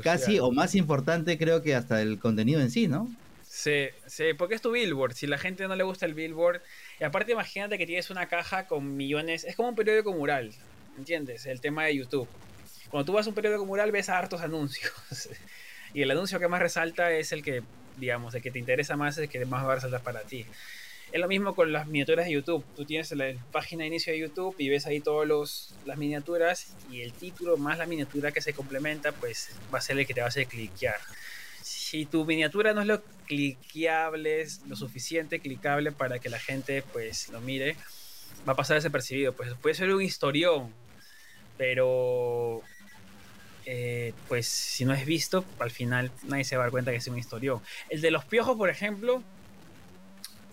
casi o más importante creo que hasta el contenido en sí, ¿no?
Sí, sí, porque es tu billboard. Si la gente no le gusta el billboard, y aparte imagínate que tienes una caja con millones, es como un periódico mural, ¿entiendes? El tema de YouTube. Cuando tú vas a un periódico mural ves hartos anuncios. [LAUGHS] y el anuncio que más resalta es el que digamos, el que te interesa más es el que más va a resaltar para ti. Es lo mismo con las miniaturas de YouTube. Tú tienes la página de inicio de YouTube y ves ahí todas las miniaturas y el título más la miniatura que se complementa, pues va a ser el que te va a hacer cliquear. Si tu miniatura no es lo cliqueable, es lo suficiente clicable para que la gente pues lo mire, va a pasar desapercibido. Pues puede ser un historión, pero eh, pues si no es visto, al final nadie se va a dar cuenta que es un historión. El de los piojos, por ejemplo,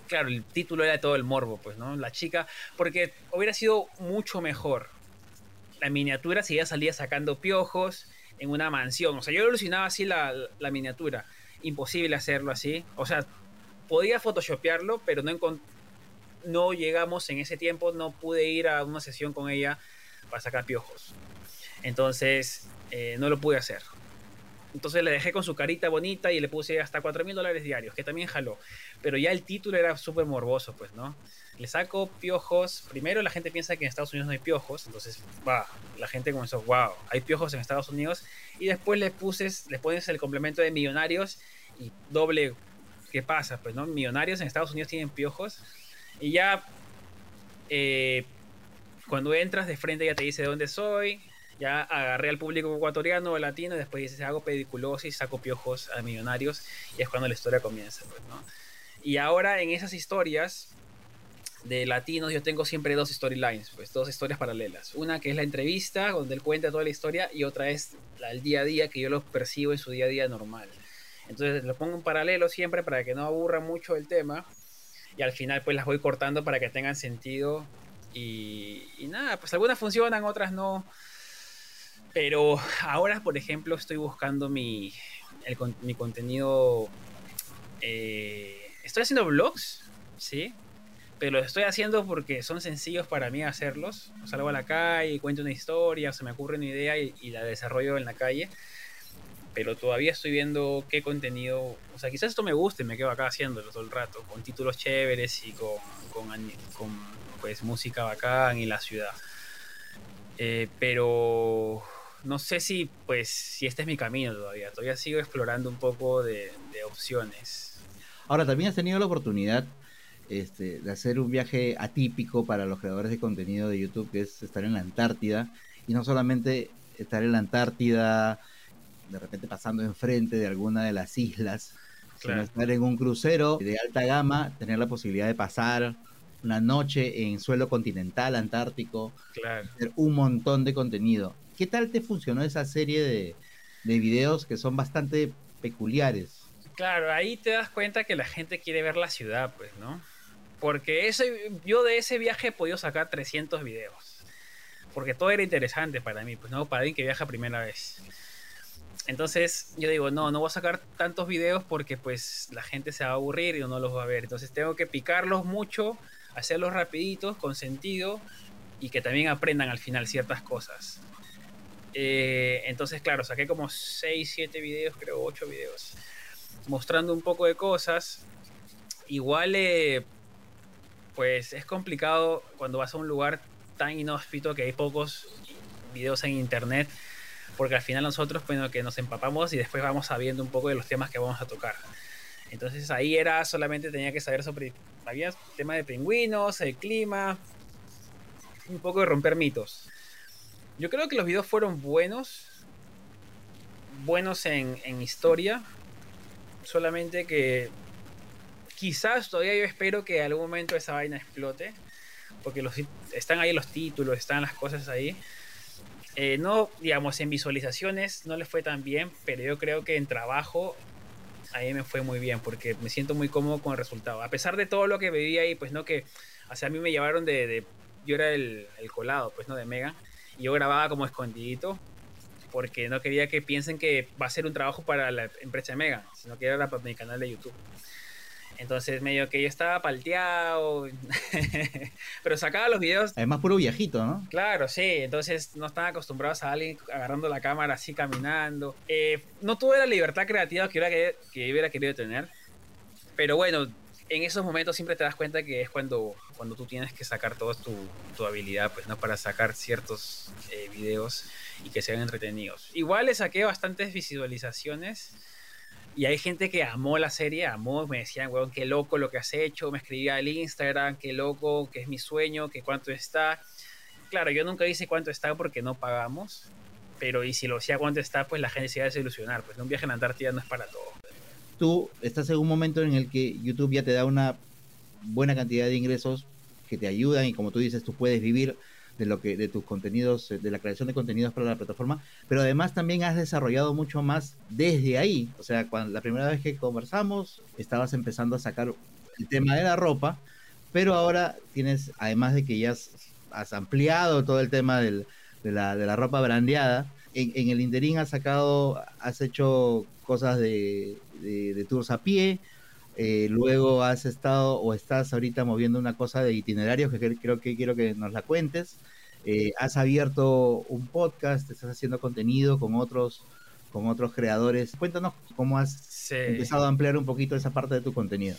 claro, el título era todo el morbo, pues, ¿no? La chica, porque hubiera sido mucho mejor la miniatura si ella salía sacando piojos en una mansión. O sea, yo alucinaba así la, miniatura. Imposible hacerlo así. O sea, podía photoshopearlo, pero no, no llegamos en ese tiempo, no pude ir a una sesión con ella para sacar piojos. Entonces, eh, no lo pude hacer. Entonces le dejé con su carita bonita y le puse hasta 4 mil dólares diarios, que también jaló. Pero ya el título era súper morboso, pues, ¿no? Le saco piojos. Primero la gente piensa que en Estados Unidos no hay piojos. Entonces, va, la gente comenzó, wow, hay piojos en Estados Unidos. Y después le, puses, le pones el complemento de millonarios y doble, ¿qué pasa? Pues, ¿no? Millonarios en Estados Unidos tienen piojos. Y ya, eh, cuando entras de frente ya te dice de dónde soy, ya agarré al público ecuatoriano latino, después dices, hago pediculosis, saco piojos a millonarios, y es cuando la historia comienza, pues, ¿no? Y ahora en esas historias de latinos yo tengo siempre dos storylines, pues dos historias paralelas. Una que es la entrevista, donde él cuenta toda la historia, y otra es el día a día, que yo lo percibo en su día a día normal. Entonces lo pongo en paralelo siempre para que no aburra mucho el tema, y al final pues las voy cortando para que tengan sentido. Y, y nada, pues algunas funcionan, otras no. Pero ahora, por ejemplo, estoy buscando mi, mi contenido. Eh, estoy haciendo vlogs, ¿sí? Pero lo estoy haciendo porque son sencillos para mí hacerlos. salgo a la calle, cuento una historia, se me ocurre una idea y, la desarrollo en la calle. Pero todavía estoy viendo qué contenido. O sea, quizás esto me guste y me quedo acá haciéndolo todo el rato, con títulos chéveres y con, con, con pues, música bacán y la ciudad. Eh, pero no sé si, pues, si este es mi camino todavía. Todavía sigo explorando un poco de, opciones.
Ahora, también has tenido la oportunidad este, de hacer un viaje atípico para los creadores de contenido de YouTube, que es estar en la Antártida. Y no solamente estar en la Antártida, de repente pasando enfrente de alguna de las islas, sino estar en un crucero de alta gama, tener la posibilidad de pasar una noche en suelo continental antártico,
claro.
un montón de contenido. ¿Qué tal te funcionó esa serie de, de videos que son bastante peculiares?
Claro, ahí te das cuenta que la gente quiere ver la ciudad, pues, ¿no? Porque ese, yo de ese viaje he podido sacar 300 videos. Porque todo era interesante para mí, pues, ¿no? Para alguien que viaja primera vez. Entonces yo digo, no, no voy a sacar tantos videos porque pues la gente se va a aburrir y no los va a ver. Entonces tengo que picarlos mucho, hacerlos rapiditos, con sentido y que también aprendan al final ciertas cosas. Eh, entonces, claro, saqué como 6, 7 videos, creo 8 videos, mostrando un poco de cosas. Igual, eh, pues es complicado cuando vas a un lugar tan inhóspito que hay pocos videos en internet, porque al final nosotros, bueno, que nos empapamos y después vamos sabiendo un poco de los temas que vamos a tocar. Entonces ahí era solamente tenía que saber sobre, había tema de pingüinos, el clima, un poco de romper mitos. Yo creo que los videos fueron buenos. Buenos en, historia. Solamente que quizás todavía yo espero que algún momento esa vaina explote. Porque los, están ahí los títulos, están las cosas ahí. Eh, no, digamos, en visualizaciones no les fue tan bien, pero yo creo que en trabajo ahí me fue muy bien porque me siento muy cómodo con el resultado. A pesar de todo lo que viví ahí, pues no que, o a mí me llevaron de, yo era el, el, colado, pues no, de Mega yo grababa como escondidito porque no quería que piensen que va a ser un trabajo para la empresa de Mega, sino que era para mi canal de YouTube. Entonces medio que yo estaba palteado, [LAUGHS] pero sacaba los videos.
Además puro viejito, ¿no?
Claro, sí, entonces no estaban acostumbrados a alguien agarrando la cámara así caminando. Eh, no tuve la libertad creativa que, hubiera, que hubiera querido tener, pero bueno, en esos momentos siempre te das cuenta que es cuando, cuando tú tienes que sacar toda tu, tu habilidad, pues, ¿no? Para sacar ciertos eh, videos y que sean entretenidos. Igual le saqué bastantes visualizaciones y hay gente que amó la serie, amó, me decían, weón, qué loco lo que has hecho, me escribía al Instagram, qué loco, que es mi sueño, que cuánto está. Claro, yo nunca dice cuánto está porque no pagamos, pero y si lo decía cuánto está, pues la gente se iba a desilusionar, pues un viaje en la Antártida no es para todo
tú estás en un momento en el que YouTube ya te da una buena cantidad de ingresos que te ayudan y como tú dices, tú puedes vivir de lo que de tus contenidos, de la creación de contenidos para la plataforma, pero además también has desarrollado mucho más desde ahí. O sea, cuando la primera vez que conversamos, estabas empezando a sacar el tema de la ropa, pero ahora tienes, además de que ya has, ampliado todo el tema de, la, de la ropa brandeada, en, en el interín has sacado, has hecho cosas de, de, tours a pie. Eh, luego has estado o estás ahorita moviendo una cosa de itinerarios que creo que quiero que nos la cuentes. Eh, has abierto un podcast, estás haciendo contenido con otros con otros creadores. Cuéntanos cómo has empezado a ampliar un poquito esa parte de tu contenido.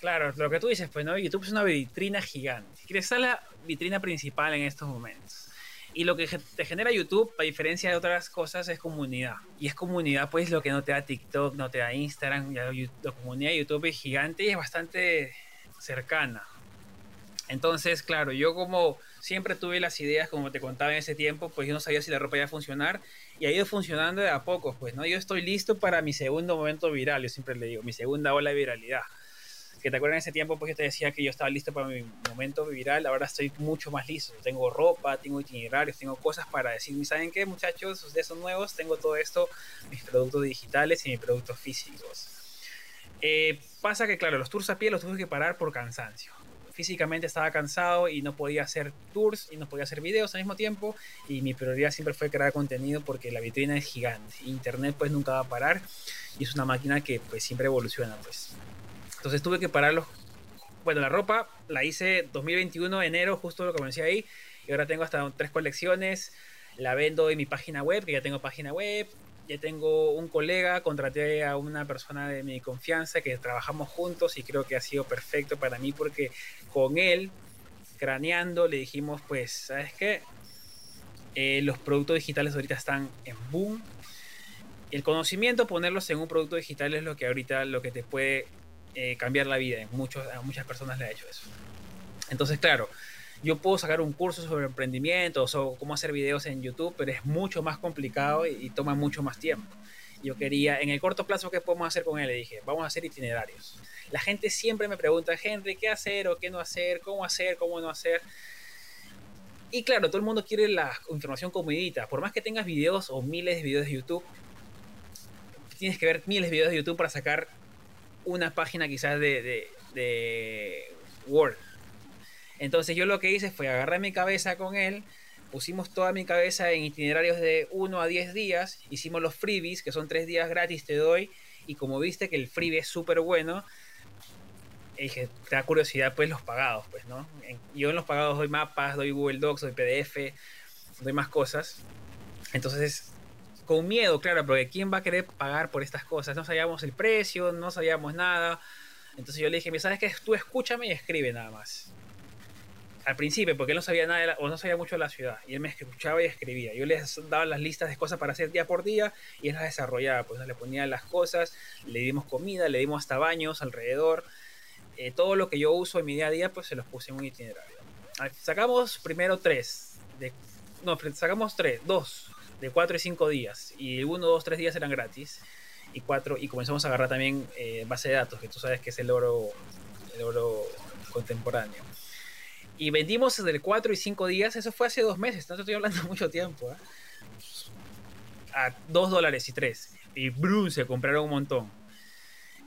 Claro, lo que tú dices, pues, ¿no? YouTube es una vitrina gigante. Quieres ser la vitrina principal en estos momentos. Y lo que te genera YouTube, a diferencia de otras cosas, es comunidad. Y es comunidad, pues, lo que no te da TikTok, no te da Instagram. la comunidad de YouTube es gigante y es bastante cercana. Entonces, claro, yo como siempre tuve las ideas, como te contaba en ese tiempo, pues yo no sabía si la ropa iba a funcionar y ha ido funcionando de a poco, pues, ¿no? Yo estoy listo para mi segundo momento viral, yo siempre le digo, mi segunda ola de viralidad. Que te acuerdas en ese tiempo, pues yo te decía que yo estaba listo para mi momento viral, ahora estoy mucho más listo. Tengo ropa, tengo itinerarios, tengo cosas para decir, ¿saben qué, muchachos? Ustedes son nuevos, tengo todo esto, mis productos digitales y mis productos físicos. Eh, pasa que, claro, los tours a pie los tuve que parar por cansancio físicamente estaba cansado y no podía hacer tours y no podía hacer videos al mismo tiempo y mi prioridad siempre fue crear contenido porque la vitrina es gigante internet pues nunca va a parar y es una máquina que pues siempre evoluciona pues entonces tuve que pararlo bueno la ropa la hice 2021 enero justo lo comencé ahí y ahora tengo hasta tres colecciones la vendo en mi página web que ya tengo página web ya tengo un colega, contraté a una persona de mi confianza que trabajamos juntos y creo que ha sido perfecto para mí porque con él, craneando, le dijimos, pues, ¿sabes qué? Eh, los productos digitales ahorita están en boom. El conocimiento, ponerlos en un producto digital es lo que ahorita lo que te puede eh, cambiar la vida. Muchos, a muchas personas le ha hecho eso. Entonces, claro, yo puedo sacar un curso sobre emprendimiento o cómo hacer videos en YouTube, pero es mucho más complicado y, toma mucho más tiempo. Yo quería, en el corto plazo, ¿qué podemos hacer con él? Le dije, vamos a hacer itinerarios. La gente siempre me pregunta, Henry, ¿qué hacer o qué no hacer? ¿Cómo hacer? ¿Cómo no hacer? Y claro, todo el mundo quiere la información comidita. Por más que tengas videos o miles de videos de YouTube, tienes que ver miles de videos de YouTube para sacar una página quizás de, de, de Word entonces yo lo que hice fue agarrar mi cabeza con él, pusimos toda mi cabeza en itinerarios de 1 a 10 días, hicimos los freebies, que son 3 días gratis te doy, y como viste que el freebie es súper bueno, dije, te da curiosidad pues los pagados, pues, ¿no? Yo en los pagados doy mapas, doy Google Docs, doy PDF, doy más cosas. Entonces, con miedo, claro, porque ¿quién va a querer pagar por estas cosas? No sabíamos el precio, no sabíamos nada. Entonces yo le dije, ¿sabes qué? Tú escúchame y escribe nada más al principio, porque él no sabía nada o no sabía mucho de la ciudad, y él me escuchaba y escribía. Yo le daba las listas de cosas para hacer día por día y él las desarrollaba, pues le ponía las cosas, le dimos comida, le dimos hasta baños alrededor. Eh, todo lo que yo uso en mi día a día, pues se los puse en un itinerario. Sacamos primero tres, de, no, sacamos tres, dos, de cuatro y cinco días, y uno, dos, tres días eran gratis, y cuatro, y comenzamos a agarrar también eh, base de datos, que tú sabes que es el oro, el oro contemporáneo. Y vendimos desde el 4 y 5 días, eso fue hace dos meses, no estoy hablando [LAUGHS] mucho tiempo. ¿eh? A 2 dólares y 3. Y Bruce se compraron un montón.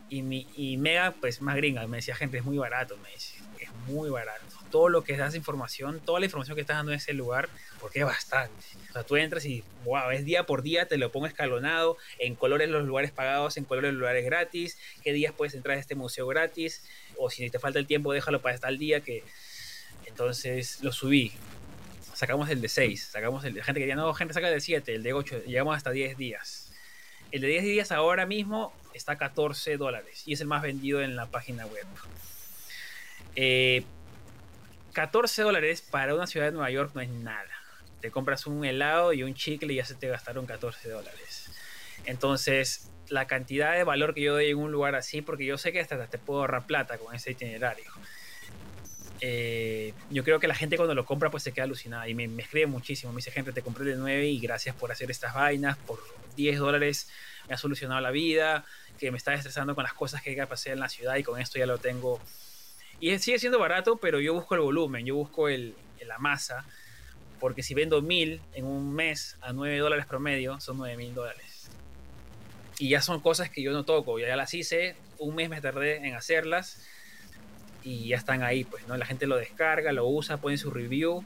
Y, mi, y Mega, pues más gringa, me decía, gente, es muy barato, me dice, muy barato. Todo lo que das información, toda la información que estás dando en ese lugar, porque es bastante. O sea, tú entras y, wow, es día por día, te lo pongo escalonado, en colores los lugares pagados, en colores los lugares gratis, qué días puedes entrar a este museo gratis, o si te falta el tiempo, déjalo para el día que entonces lo subí. Sacamos el de 6, sacamos el de gente que ya no, gente saca el de 7, el de 8, llegamos hasta 10 días. El de 10 días ahora mismo está a 14 dólares y es el más vendido en la página web. 14 eh, dólares para una ciudad de Nueva York no es nada. Te compras un helado y un chicle y ya se te gastaron 14 dólares. Entonces, la cantidad de valor que yo doy en un lugar así, porque yo sé que hasta te puedo ahorrar plata con ese itinerario. Eh, yo creo que la gente cuando lo compra pues se queda alucinada y me, escribe muchísimo. Me dice, gente, te compré de 9 y gracias por hacer estas vainas, por 10 dólares me ha solucionado la vida, que me está estresando con las cosas que pasar en la ciudad y con esto ya lo tengo. Y sigue siendo barato, pero yo busco el volumen, yo busco el, la masa, porque si vendo 1000 en un mes a 9 dólares promedio, son 9 mil dólares. Y ya son cosas que yo no toco, ya las hice, un mes me tardé en hacerlas y ya están ahí, pues. La gente lo descarga, lo usa, pone su review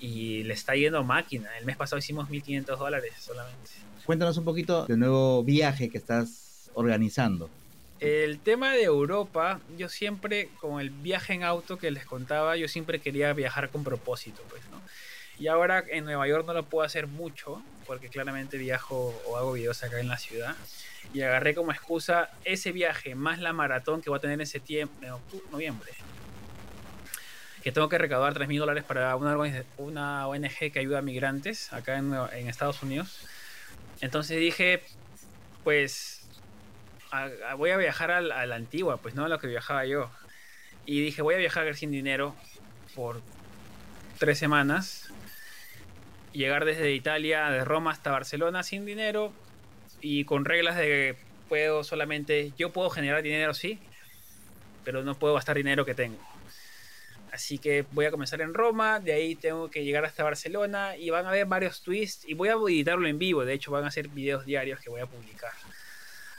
y le está yendo máquina. El mes pasado hicimos 1.500 dólares solamente.
Cuéntanos un poquito del nuevo viaje que estás organizando.
El tema de Europa, yo siempre, con el viaje en auto que les contaba, yo siempre quería viajar con propósito, pues, ¿no? Y ahora en Nueva York no lo puedo hacer mucho porque claramente viajo o hago videos acá en la ciudad. Y agarré como excusa ese viaje más la maratón que voy a tener en septiembre, en noviembre. Que tengo que recaudar 3 mil dólares para una, ONG que ayuda a migrantes acá en Estados Unidos. Entonces dije, pues voy a viajar a, la antigua, pues no a lo que viajaba yo. Y dije, voy a viajar sin dinero por tres semanas. Llegar desde Italia, de Roma hasta Barcelona sin dinero y con reglas de que puedo solamente, yo puedo generar dinero, sí, pero no puedo gastar dinero que tengo. Así que voy a comenzar en Roma, de ahí tengo que llegar hasta Barcelona y van a ver varios twists y voy a editarlo en vivo, de hecho van a ser videos diarios que voy a publicar.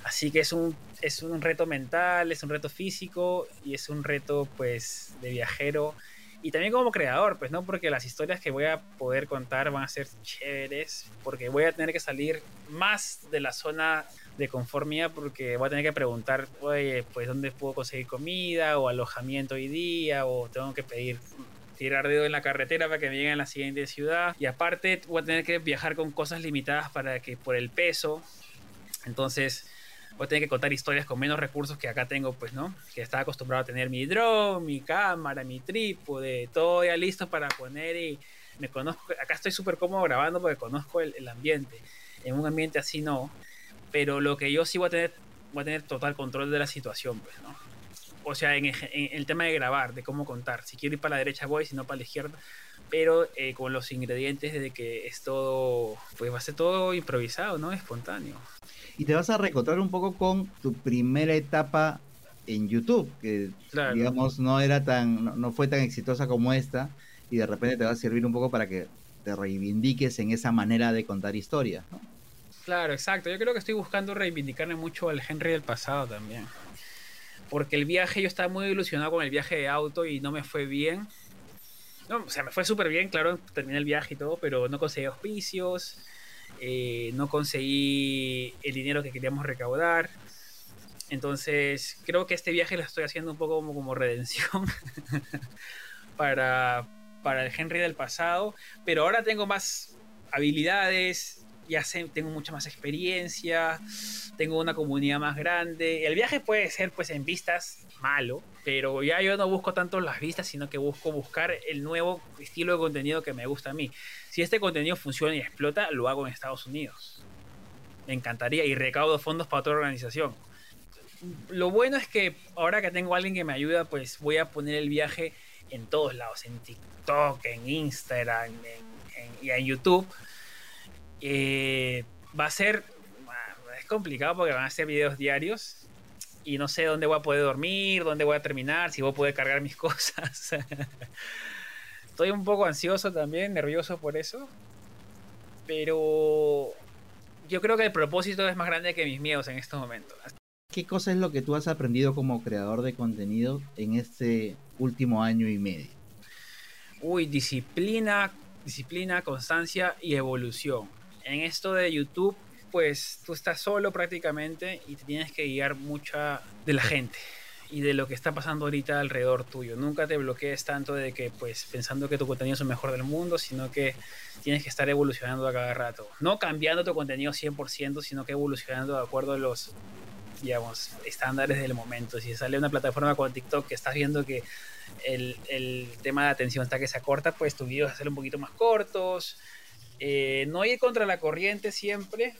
Así que es un, es un reto mental, es un reto físico y es un reto pues de viajero y también como creador, pues no, porque las historias que voy a poder contar van a ser chéveres, porque voy a tener que salir más de la zona de conformidad, porque voy a tener que preguntar, oye, pues dónde puedo conseguir comida o alojamiento hoy día, o tengo que pedir tirar dedo en la carretera para que me lleguen a la siguiente ciudad. Y aparte voy a tener que viajar con cosas limitadas para que por el peso. Entonces voy a tener que contar historias con menos recursos que acá tengo, pues, ¿no? Que estaba acostumbrado a tener mi drone, mi cámara, mi trípode, todo ya listo para poner y me conozco, acá estoy súper cómodo grabando porque conozco el, ambiente. En un ambiente así no, pero lo que yo sí voy a tener, voy a tener total control de la situación, pues, ¿no? O sea, en, el tema de grabar, de cómo contar. Si quiero ir para la derecha voy, si no para la izquierda. Pero eh, con los ingredientes de que es todo, pues va a ser todo improvisado, ¿no? Espontáneo
y te vas a recontrar un poco con tu primera etapa en YouTube, que digamos no era tan, no, fue tan exitosa como esta, y de repente te va a servir un poco para que te reivindiques en esa manera de contar historias, ¿no?
Claro, exacto. Yo creo que estoy buscando reivindicarme mucho al Henry del pasado también. Porque el viaje, yo estaba muy ilusionado con el viaje de auto y no me fue bien. No, o sea, me fue súper bien, claro, terminé el viaje y todo, pero no conseguí auspicios, eh, no conseguí el dinero que queríamos recaudar. Entonces, creo que este viaje lo estoy haciendo un poco como, como redención [LAUGHS] para, para el Henry del pasado. Pero ahora tengo más habilidades, ya tengo mucha más experiencia, tengo una comunidad más grande. El viaje puede ser pues en vistas malo, pero ya yo no busco tanto las vistas, sino que busco buscar el nuevo estilo de contenido que me gusta a mí. Si este contenido funciona y explota, lo hago en Estados Unidos. Me encantaría y recaudo fondos para otra organización. Lo bueno es que ahora que tengo a alguien que me ayuda, pues voy a poner el viaje en todos lados, en TikTok, en Instagram y en YouTube. Eh, va a ser, es complicado porque van a ser videos diarios y no sé dónde voy a poder dormir, dónde voy a terminar, si voy a poder cargar mis [LAUGHS] cosas. Estoy un poco ansioso también, nervioso por eso. Pero yo creo que el propósito es más grande que mis miedos en estos momentos.
¿Qué cosa es lo que tú has aprendido como creador de contenido en este último año y medio?
Uy, disciplina, disciplina, constancia y evolución. En esto de YouTube, pues tú estás solo prácticamente y te tienes que guiar mucha de la gente y de lo que está pasando ahorita alrededor tuyo. Nunca te bloquees tanto de que, pues, pensando que tu contenido es el mejor del mundo, sino que tienes que estar evolucionando a cada rato. No cambiando tu contenido 100%, sino que evolucionando de acuerdo a los, digamos, estándares del momento. Si sale una plataforma como TikTok que estás viendo que el, tema de atención está que se acorta, pues tus videos ser un poquito más cortos. Eh, no ir contra la corriente siempre,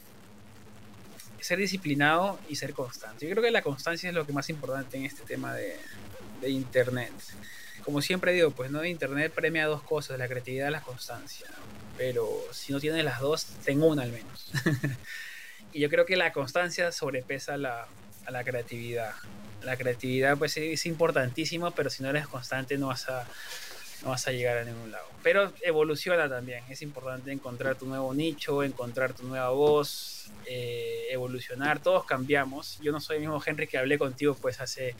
ser disciplinado y ser constante. Yo creo que la constancia es lo que más importante en este tema de, Internet. Como siempre digo, pues no Internet premia dos cosas, la creatividad y la constancia. Pero si no tienes las dos, tengo una al menos. [LAUGHS] y yo creo que la constancia sobrepesa la, a la creatividad. La creatividad pues es importantísima, pero si no eres constante no vas a no vas a llegar a ningún lado. Pero evoluciona también, es importante encontrar tu nuevo nicho, encontrar tu nueva voz, eh, evolucionar, todos cambiamos. Yo no soy el mismo Henry que hablé contigo pues hace,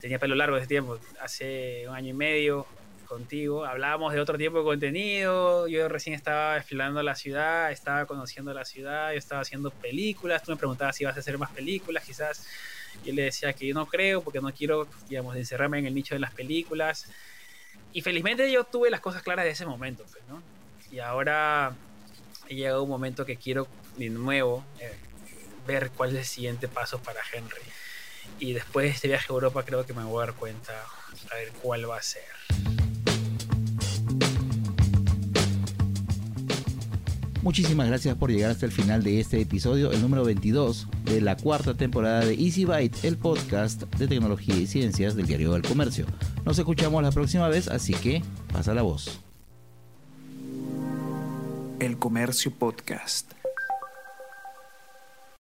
tenía pelo largo ese tiempo, hace un año y medio contigo, hablábamos de otro tipo de contenido, yo recién estaba explorando la ciudad, estaba conociendo la ciudad, yo estaba haciendo películas, tú me preguntabas si ibas a hacer más películas, quizás. Yo le decía que yo no creo porque no quiero, digamos, encerrarme en el nicho de las películas y felizmente yo tuve las cosas claras de ese momento, pues. Y ahora ha llegado un momento que quiero de nuevo eh, ver cuál es el siguiente paso para Henry. Y después de este viaje a Europa creo que me voy a dar cuenta a ver cuál va a ser.
Muchísimas gracias por llegar hasta el final de este episodio, el número 22 de la cuarta temporada de Easy Byte, el podcast de tecnología y ciencias del Diario del Comercio. Nos escuchamos la próxima vez, así que pasa la voz.
El Comercio Podcast.